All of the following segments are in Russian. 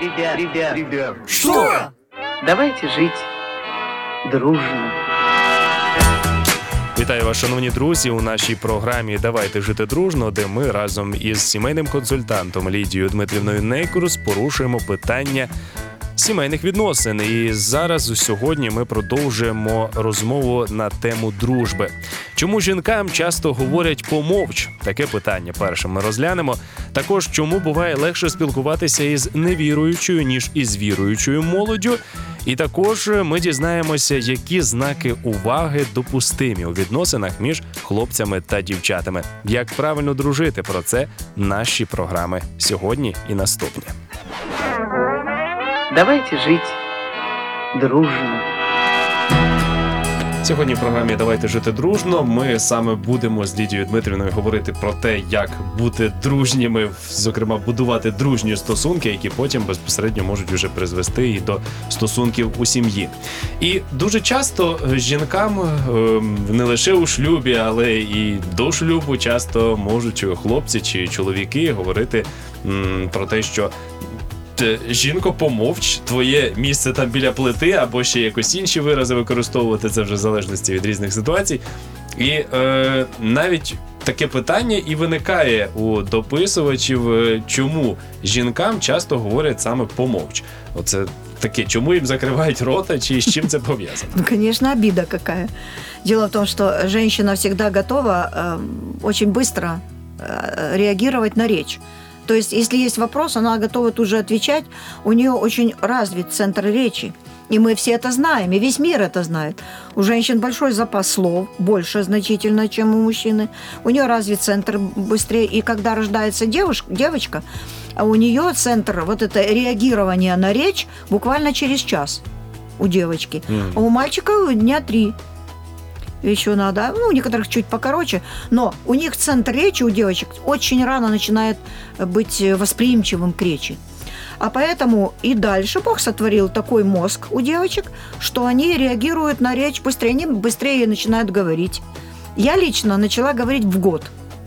Ребят, ребят, ребят. Что? Давайте жить дружно. Вітаю вас, шановні друзі, у нашій програмі Давайте жити дружно, де ми разом із сімейним консультантом Лідією Дмитрівною Нейкурус порушуємо питання сімейних відносин. І зараз сьогодні ми продовжуємо розмову на тему дружби. Чому жінкам часто говорять помовч? Таке питання перше ми розглянемо. Також чому буває легше спілкуватися із невіруючою ніж із віруючою молоддю. І також ми дізнаємося, які знаки уваги допустимі у відносинах між хлопцями та дівчатами. Як правильно дружити про це наші програми сьогодні і наступні. Давайте жить дружно. Сьогодні в програмі Давайте жити дружно. Ми саме будемо з Лідією Дмитрівною говорити про те, як бути дружніми, зокрема будувати дружні стосунки, які потім безпосередньо можуть уже призвести і до стосунків у сім'ї. І дуже часто жінкам ем, не лише у шлюбі, але і до шлюбу часто можуть хлопці чи чоловіки говорити про те, що Жінко, помовч, твоє місце там біля плити, або ще якось інші вирази використовувати це вже в залежності від різних ситуацій. І е, навіть таке питання і виникає у дописувачів, е, чому жінкам часто говорять саме помовч. Оце таке, чому їм закривають рота, чи з чим це пов'язано? Ну, конечно, обида какая. Дело в том, что женщина всегда готова э, очень быстро э, реагировать на речь. То есть, если есть вопрос, она готова тут же отвечать. У нее очень развит центр речи. И мы все это знаем, и весь мир это знает. У женщин большой запас слов, больше значительно, чем у мужчины. У нее развит центр быстрее. И когда рождается девушка, девочка, у нее центр, вот это реагирование на речь буквально через час у девочки. Мгм. А у мальчика дня три еще надо, ну, у некоторых чуть покороче, но у них центр речи у девочек очень рано начинает быть восприимчивым к речи. А поэтому и дальше Бог сотворил такой мозг у девочек, что они реагируют на речь быстрее, они быстрее начинают говорить. Я лично начала говорить в год,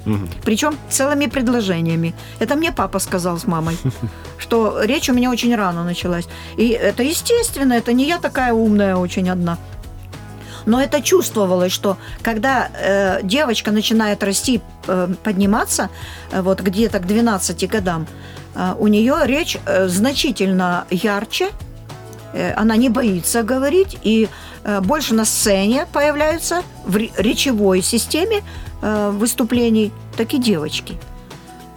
Мгм. причем целыми предложениями. Это мне папа сказал с мамой, что речь у меня очень рано началась. И это естественно, это не я такая умная очень одна. Но это чувствовалось, что когда э, девочка начинает расти, э, подниматься, э, вот где-то к 12 годам, э, у нее речь э, значительно ярче, э, она не боится говорить, и э, больше на сцене появляются в ре- речевой системе э, выступлений, так и девочки.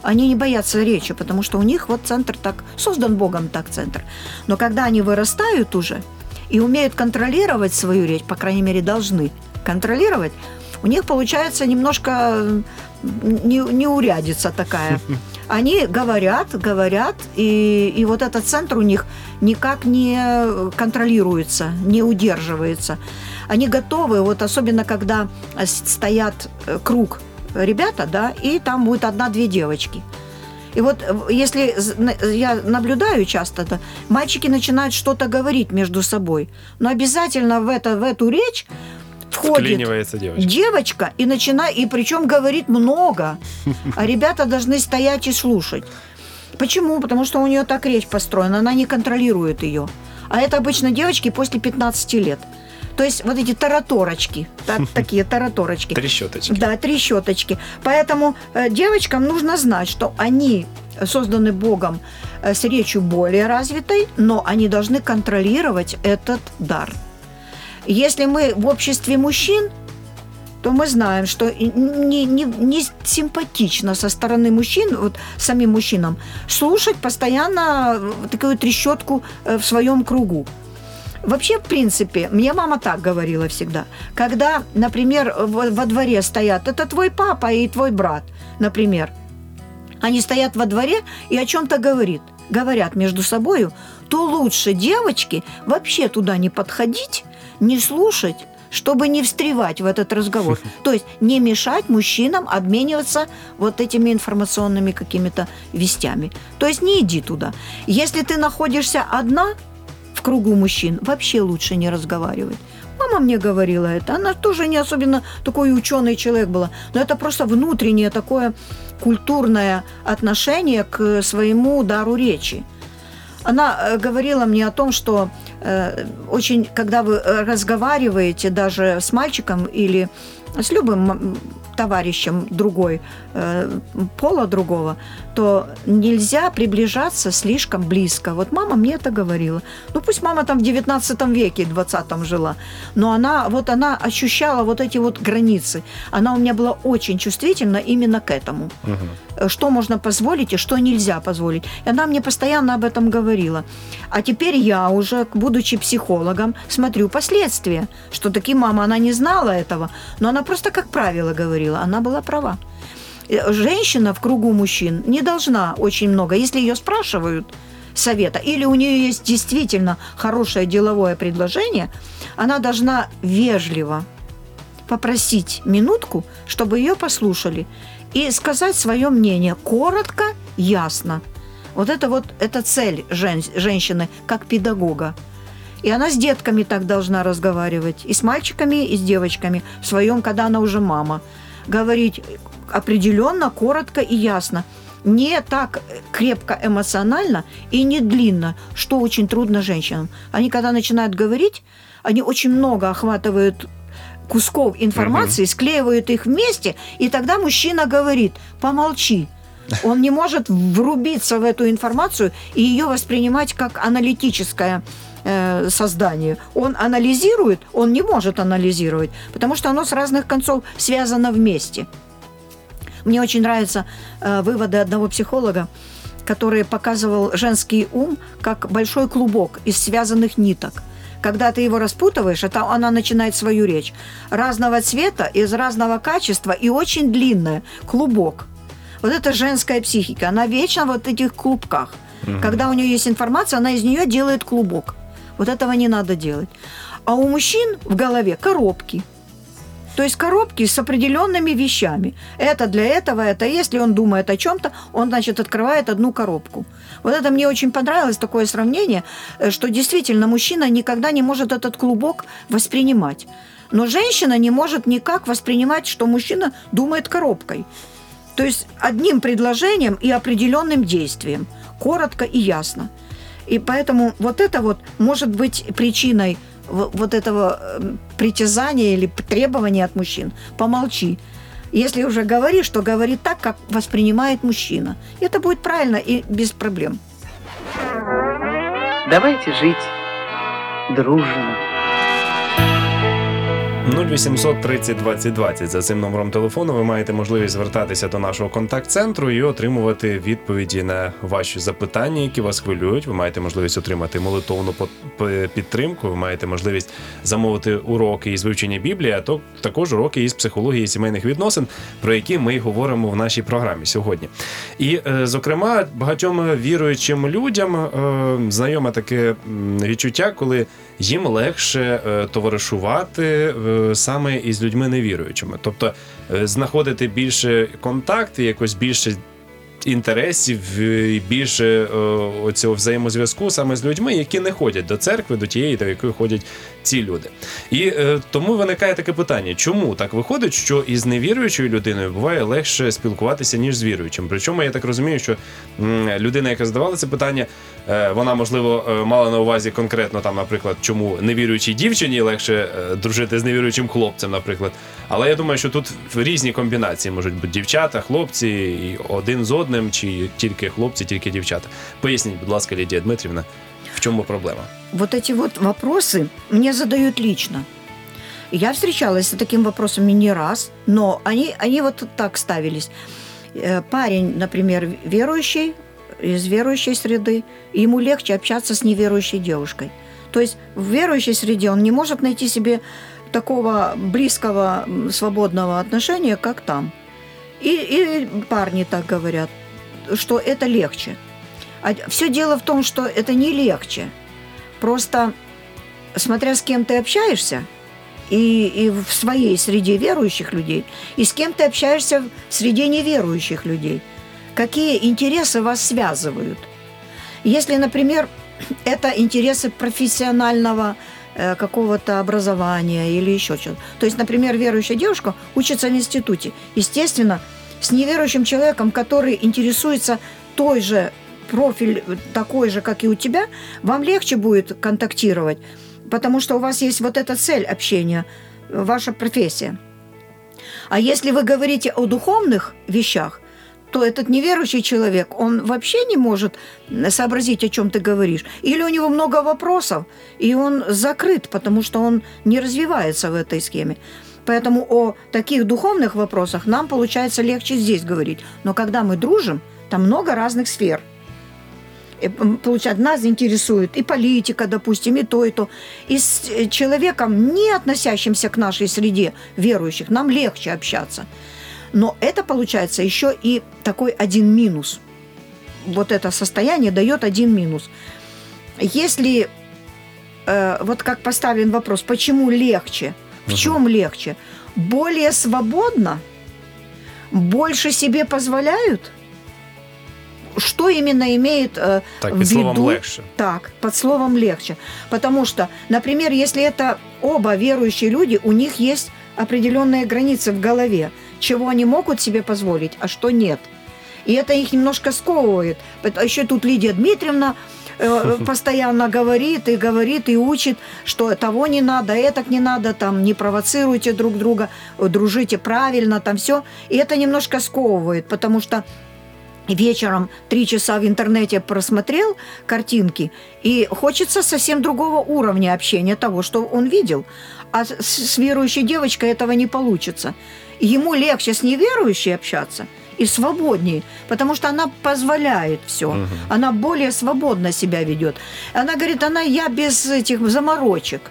Они не боятся речи, потому что у них вот центр так, создан Богом так центр. Но когда они вырастают уже и умеют контролировать свою речь, по крайней мере, должны контролировать, у них получается немножко не, неурядица такая. Они говорят, говорят, и, и вот этот центр у них никак не контролируется, не удерживается. Они готовы, вот особенно когда стоят э, круг ребята, да, и там будет одна-две девочки. И вот э, если я наблюдаю часто, да, мальчики начинают что-то говорить между собой, но обязательно в, это, в эту речь входит Вклинивается девочка. девочка и начинает, и причем говорит много, а ребята должны стоять и слушать. Почему? Потому что у нее так речь построена, она не контролирует ее. А это обычно девочки после 15 лет. То есть вот эти тараторочки, та- такие тараторочки. Три щоточки. Да, три щеточки. Поэтому э, девочкам нужно знать, что они созданы Богом э, с речью более развитой, но они должны контролировать этот дар. Если мы в обществе мужчин, то мы знаем, что не, не, не симпатично со стороны мужчин, вот самим мужчинам, слушать постоянно э, такую трещотку в своем кругу. Вообще, в принципе, мне мама так говорила всегда. Когда, например, во, во дворе стоят, это твой папа и твой брат, например, они стоят во дворе и о чем-то говорит, говорят между собою, то лучше девочки вообще туда не подходить, не слушать, чтобы не встревать в этот разговор. То есть не мешать мужчинам обмениваться вот этими информационными какими-то вестями. То есть не иди туда. Если ты находишься одна в кругу мужчин, вообще лучше не разговаривать. Мама мне говорила это. Она тоже не особенно такой ученый человек была. Но это просто внутреннее такое культурное отношение к своему дару речи. Она э, говорила мне о том, что э, очень, когда вы разговариваете даже с мальчиком или с любым товарищем другой, э, пола другого, то нельзя приближаться слишком близко. Вот мама мне это говорила. Ну пусть мама там в 19 веке, 20 жила, но она, вот она ощущала вот эти вот границы. Она у меня была очень чувствительна именно к этому. Э, Что можно позволить и что нельзя позволить. И она мне постоянно об этом говорила. А теперь я уже, будучи психологом, смотрю последствия, что таки мама, она не знала этого, но она просто как правило говорила, она была права. Э, Женщина в кругу мужчин не должна очень много, если ее спрашивают совета, или у нее есть действительно хорошее деловое предложение, она должна вежливо попросить минутку, чтобы ее послушали, и сказать свое мнение коротко, ясно. Вот это вот это цель жен- женщины как педагога. И она с детками так должна разговаривать, и с мальчиками, и с девочками в своем, когда она уже мама. Говорить определенно, коротко и ясно. Не так крепко эмоционально и не длинно, что очень трудно женщинам. Они, когда начинают говорить, они очень много охватывают кусков информации, склеивают их вместе, и тогда мужчина говорит, помолчи. Он не может врубиться в эту информацию и ее воспринимать как аналитическое э, создание. Он анализирует, он не может анализировать, потому что оно с разных концов связано вместе. Мне очень нравятся э, выводы одного психолога, который показывал женский ум как большой клубок из связанных ниток. Когда ты его распутываешь, это она начинает свою речь. Разного цвета, из разного качества и очень длинная. Клубок. Вот это женская психика. Она вечно вот в этих клубках. Когда у нее есть информация, она из нее делает клубок. Вот этого не надо делать. А у мужчин в голове коробки. То есть коробки с определенными вещами. Это для этого, это если он думает о чем-то, он, значит, открывает одну коробку. Вот это мне очень понравилось, такое сравнение, э, что действительно мужчина никогда не может этот клубок воспринимать. Но женщина не может никак воспринимать, что мужчина думает коробкой. То есть одним предложением и определенным действием. Коротко и ясно. И поэтому вот это вот может быть причиной вот этого э, притязания или требования от мужчин. Помолчи. Если уже говоришь, то говори так, как воспринимает мужчина. Это будет правильно и без проблем. Давайте жить дружно. 0800 30 20 20. За цим номером телефону ви маєте можливість звертатися до нашого контакт-центру і отримувати відповіді на ваші запитання, які вас хвилюють. Ви маєте можливість отримати молитовну підтримку. Ви маєте можливість замовити уроки із вивчення Біблії, а то також уроки із психології сімейних відносин, про які ми говоримо в нашій програмі сьогодні. І, е, зокрема, багатьом віруючим людям е, знайоме таке відчуття, коли їм легше е, товаришувати е, саме із людьми невіруючими. Тобто е, знаходити більше контактів, якось більше інтересів е, і більше е, оцього взаємозв'язку саме з людьми, які не ходять до церкви, до тієї, до якої ходять ці люди. І е, тому виникає таке питання: чому так виходить, що із невіруючою людиною буває легше спілкуватися, ніж з віруючим? Причому я так розумію, що м, людина, яка задавала це питання, е, вона можливо е, мала на увазі конкретно там, наприклад, чому невіруючій дівчині легше е, дружити з невіруючим хлопцем, наприклад. Але я думаю, що тут різні комбінації можуть бути дівчата, хлопці, і один з одним, чи тільки хлопці, тільки дівчата. Поясніть, будь ласка, Лідія Дмитрівна, в чому проблема? Вот эти вот вопросы мне задают лично. Я встречалась с таким вопросами не раз, но они, они вот так ставились. Э, Парень, например, верующий, из верующей среды, и ему легче общаться с неверующей девушкой. То есть в верующей среде он не может найти себе такого близкого, м, свободного отношения, как там. И, и парни так говорят, что это легче. А все дело в том, что это не легче. Просто смотря с кем ты общаешься, и, и в своей среде верующих людей, и с кем ты общаешься в среде неверующих людей, какие интересы вас связывают. Если, например, это интересы профессионального какого-то образования или еще что-то. То есть, например, верующая девушка учится в институте. Естественно, с неверующим человеком, который интересуется той же профиль такой же, как и у тебя, вам легче будет контактировать, потому что у вас есть вот эта цель общения, ваша профессия. А если вы говорите о духовных вещах, то этот неверующий человек, он вообще не может сообразить, о чем ты говоришь. Или у него много вопросов, и он закрыт, потому что он не развивается в этой схеме. Поэтому о таких духовных вопросах нам получается легче здесь говорить. Но когда мы дружим, там много разных сфер. И, Получается, нас интересует и политика, допустим, и то, и то. И с э, человеком, не относящимся к нашей среде верующих, нам легче общаться. Но это получается еще и такой один минус. Вот это состояние дает один минус. Если э, вот как поставлен вопрос, почему легче? В Мгм. чем легче? Более свободно? Больше себе позволяют? Что именно имеет э, Так, в словом виду- легше. Так, под словом легче. Потому что, например, если это оба верующие люди, у них есть определенные границы в голове, чего они могут себе позволить, а что нет. И это их немножко сковывает. А еще тут Лидия Дмитриевна э, постоянно говорит и говорит и учит, что того не надо, это не надо, там не провоцируйте друг друга, э, дружите правильно, там все. И это немножко сковывает, потому что вечером три часа в интернете просмотрел картинки, и хочется совсем другого уровня общения того, что он видел. А с, с верующей девочкой этого не получится. Ему легче с неверующей общаться и свободнее, потому что она позволяет все. Мгм. Она более свободно себя ведет. Она говорит, она я без этих заморочек.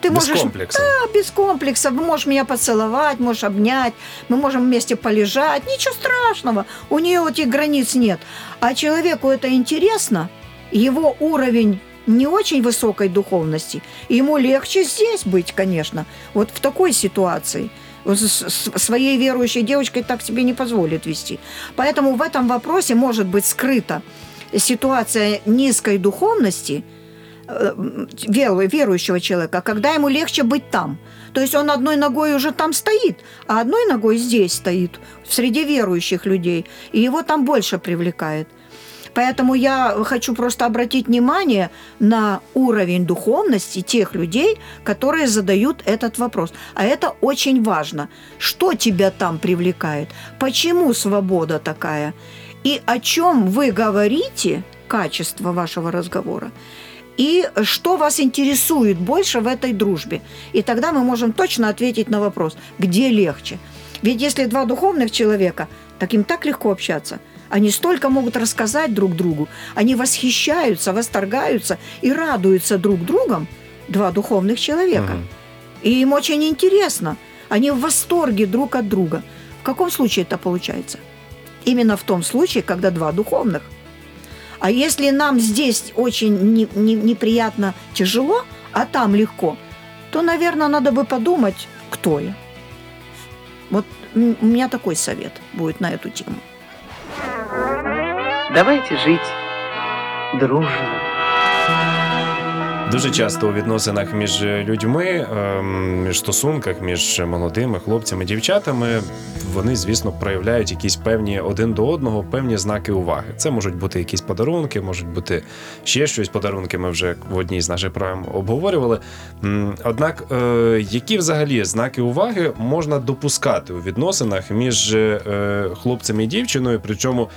Ты Без можешь комплексов. да, без комплексов. Можешь меня поцеловать, можешь обнять, мы можем вместе полежать. Ничего страшного. У нее этих границ нет. А человеку это интересно, его уровень не очень высокой духовности, ему легче здесь быть, конечно, вот в такой ситуации. Своей верующей девочкой так себе не позволит вести. Поэтому в этом вопросе может быть скрыта ситуация низкой духовности – э, веру- верующего человека, когда ему легче быть там. То есть он одной ногой уже там стоит, а одной ногой здесь стоит, среди верующих людей, и его там больше привлекает. Поэтому я хочу просто обратить внимание на уровень духовности тех людей, которые задают этот вопрос. А это очень важно. Что тебя там привлекает? Почему свобода такая? И о чем вы говорите, качество вашего разговора, и что вас интересует больше в этой дружбе. И тогда мы можем точно ответить на вопрос, где легче. Ведь если два духовных человека, так им так легко общаться. Они столько могут рассказать друг другу. Они восхищаются, восторгаются и радуются друг другом, два духовных человека. Мгм. И им очень интересно. Они в восторге друг от друга. В каком случае это получается? Именно в том случае, когда два духовных. А если нам здесь очень не- не- неприятно, тяжело, а там легко, то, наверное, надо бы подумать, кто я. Вот у меня такой совет будет на эту тему. Давайте жить дружно. Дуже часто у відносинах між людьми, ем, між стосунках між молодими хлопцями, дівчатами, вони, звісно, проявляють якісь певні один до одного, певні знаки уваги. Це можуть бути якісь подарунки, можуть бути ще щось. Подарунки ми вже в одній з наших програм обговорювали. Однак, е, які взагалі знаки уваги можна допускати у відносинах між е, хлопцем і дівчиною? Причому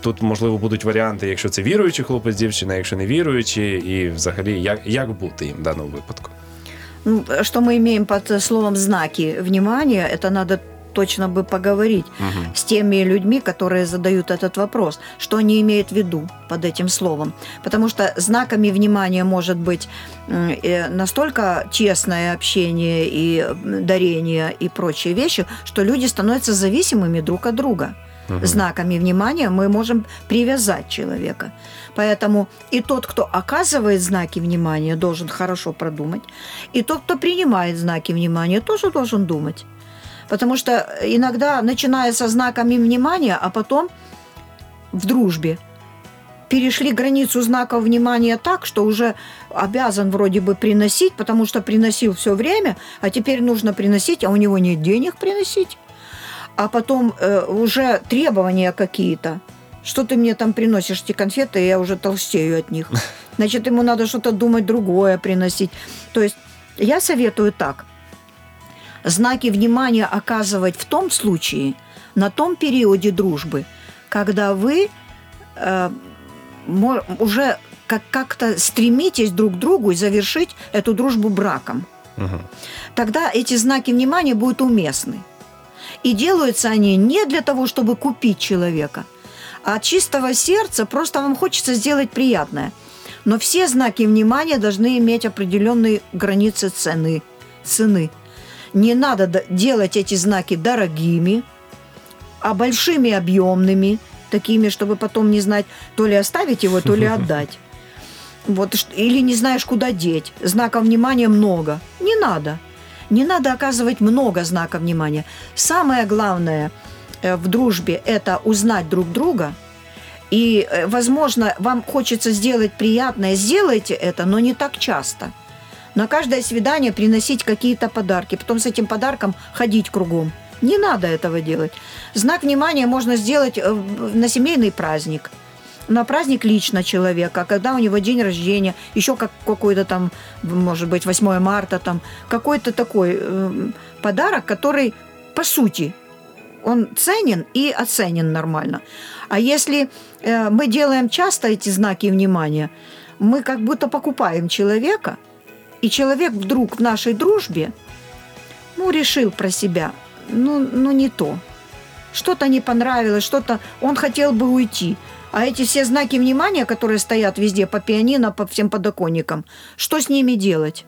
Тут можливо будуть варіанти, якщо це віруючий хлопець, дівчина, якщо не віруючий, і взагалі як, як бути їм в даному випадку. Ну, Что мы имеем под э, словом знаки внимания, это надо точно бы поговорить Угу. с теми людьми, которые задают этот вопрос, что они имеют в виду под этим словом. Потому что знаками внимания может быть м, э, настолько честное общение и м, дарение и прочие вещи, что люди становятся зависимыми друг от друга. Знаками внимания мы можем привязать человека. Поэтому и тот, кто оказывает знаки внимания, должен хорошо продумать. И тот, кто принимает знаки внимания, тоже должен думать. Потому что иногда, начиная со знаками внимания, а потом в дружбе, перешли границу знаков внимания так, что уже обязан вроде бы приносить, потому что приносил все время, а теперь нужно приносить, а у него нет денег приносить. А потом э, уже требования какие-то. Что ты мне там приносишь эти конфеты, я уже толстею от них. Значит, ему надо что-то думать другое приносить. То есть я советую так. Знаки внимания оказывать в том случае, на том периоде дружбы, когда вы э, уже как- как-то стремитесь друг к другу и завершить эту дружбу браком. Мгм. Тогда эти знаки внимания будут уместны. И делаются они не для того, чтобы купить человека, а от чистого сердца просто вам хочется сделать приятное. Но все знаки внимания должны иметь определенные границы цены. цены. Не надо делать эти знаки дорогими, а большими объемными, такими, чтобы потом не знать, то ли оставить его, то ли отдать. Вот, или не знаешь, куда деть. Знаков внимания много. Не надо. Не надо оказывать много знаков внимания. Самое главное э, в дружбе – это узнать друг друга. И, э, возможно, вам хочется сделать приятное, сделайте это, но не так часто. На каждое свидание приносить какие-то подарки, потом с этим подарком ходить кругом. Не надо этого делать. Знак внимания можно сделать э, на семейный праздник – на праздник лично человека, когда у него день рождения, еще как какой-то там, может быть, 8 марта, там, какой-то такой э, подарок, который, по сути, он ценен и оценен нормально. А если э, мы делаем часто эти знаки внимания, мы как будто покупаем человека, и человек вдруг в нашей дружбе, ну, решил про себя, ну, ну не то. Что-то не понравилось, что-то он хотел бы уйти. А эти все знаки внимания, которые стоят везде по пианино, по всем подоконникам, что с ними делать?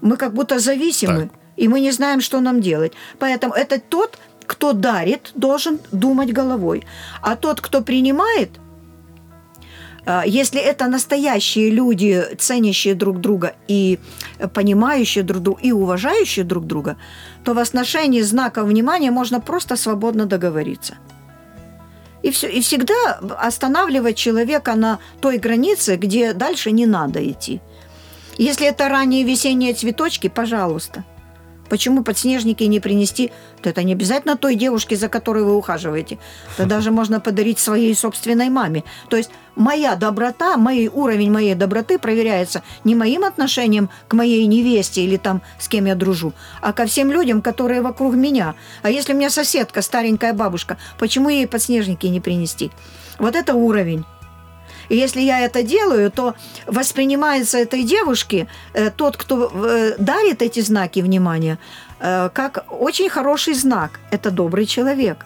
Мы как будто зависимы, Так. и мы не знаем, что нам делать. Поэтому это тот, кто дарит, должен думать головой. А тот, кто принимает, а, если это настоящие люди, ценящие друг друга и понимающие друг друга и уважающие друг друга, то в отношении знаков внимания можно просто свободно договориться. И, все, и всегда останавливать человека на той границе, где дальше не надо идти. Если это ранние весенние цветочки, пожалуйста. Почему подснежники не принести? То это не обязательно той девушке, за которой вы ухаживаете. Это даже можно подарить своей собственной маме. То есть моя доброта, мой уровень моей доброты проверяется не моим отношением к моей невесте или там с кем я дружу, а ко всем людям, которые вокруг меня. А если у меня соседка, старенькая бабушка, почему ей подснежники не принести? Вот это уровень. И если я это делаю, то воспринимается этой девушке э, тот, кто э, дарит эти знаки внимания, э, как очень хороший знак. Это добрый человек,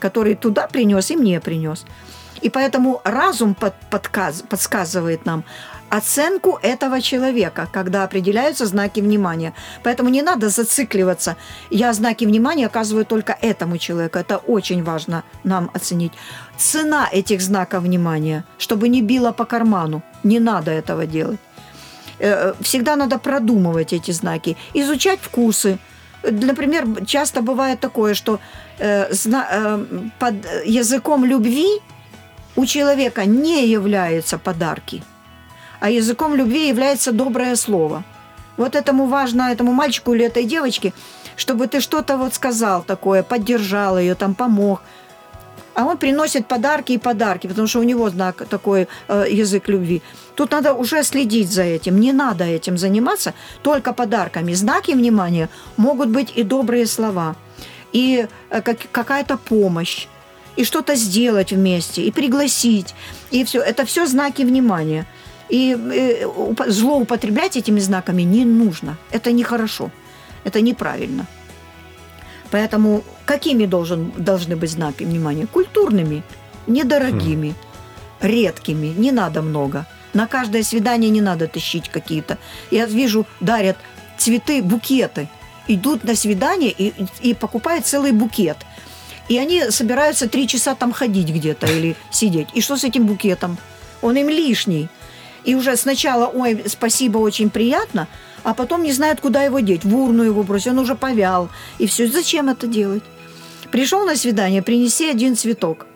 который туда принес и мне принес. И поэтому разум под- подказ- подсказывает нам оценку этого человека, когда определяются знаки внимания. Поэтому не надо зацикливаться. Я знаки внимания оказываю только этому человеку. Это очень важно нам оценить. Цена этих знаков внимания, чтобы не било по карману. Не надо этого делать. Э, Всегда надо продумывать эти знаки, изучать вкусы. Например, часто бывает такое, что э, э, под языком любви у человека не являются подарки, а языком любви является доброе слово. Вот этому важно, этому мальчику или этой девочке, чтобы ты что-то вот сказал такое, поддержал ее, там помог. А он приносит подарки и подарки, потому что у него знак такой э, язык любви. Тут надо уже следить за этим. Не надо этим заниматься только подарками. Знаки внимания могут быть и добрые слова, и э, как- какая-то помощь, и что-то сделать вместе, и пригласить, и все. Это все знаки внимания. И э, уп- злоупотреблять этими знаками не нужно. Это нехорошо. Это неправильно. Поэтому какими должен, должны быть знаки внимания? Культурными, недорогими, редкими, не надо много. На каждое свидание не надо тащить какие-то. Я вижу, дарят цветы, букеты. Идут на свидание и, и покупают целый букет. И они собираются три часа там ходить где-то или сидеть. И что с этим букетом? Он им лишний. И уже сначала, ой, спасибо, очень приятно, а потом не знают, куда его деть. В урну его бросить, он уже повял. И все. Зачем это делать? Пришел на свидание, принеси один цветок.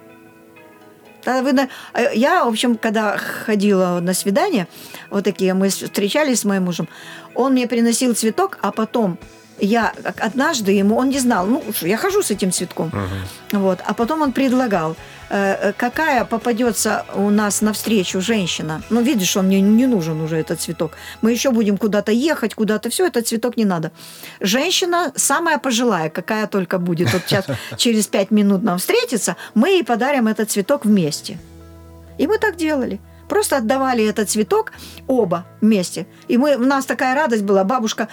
Э, Я, в общем, когда ходила на свидание, вот такие, мы встречались с моим мужем, он мне приносил цветок, а потом я однажды ему, он не знал, ну, я хожу с этим цветком, Мгм. вот, а потом он предлагал, э, э, какая попадется у нас навстречу женщина, ну, видишь, он мне не нужен уже этот цветок, мы еще будем куда-то ехать, куда-то, все, этот цветок не надо. Женщина самая пожилая, какая только будет, вот сейчас через пять минут нам встретится, мы ей подарим этот цветок вместе. И мы так делали. Просто отдавали этот цветок оба вместе. И мы, у нас такая радость была, бабушка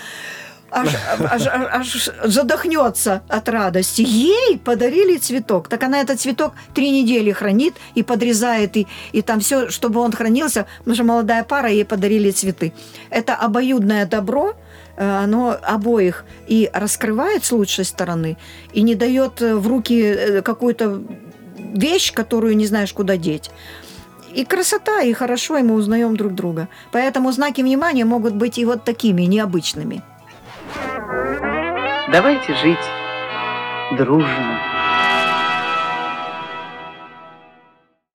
аж, аж- аж- аж задохнется от радости. Ей подарили цветок. Так она этот цветок три недели хранит и подрезает, и, и там все, чтобы он хранился, потому что молодая пара, ей подарили цветы. Это обоюдное добро, э, оно обоих и раскрывает с лучшей стороны, и не дает э, в руки э, какую-то вещь, которую не знаешь, куда деть. И красота, и хорошо, и мы узнаем друг друга. Поэтому знаки внимания могут быть и вот такими, необычными. Давайте жить дружно.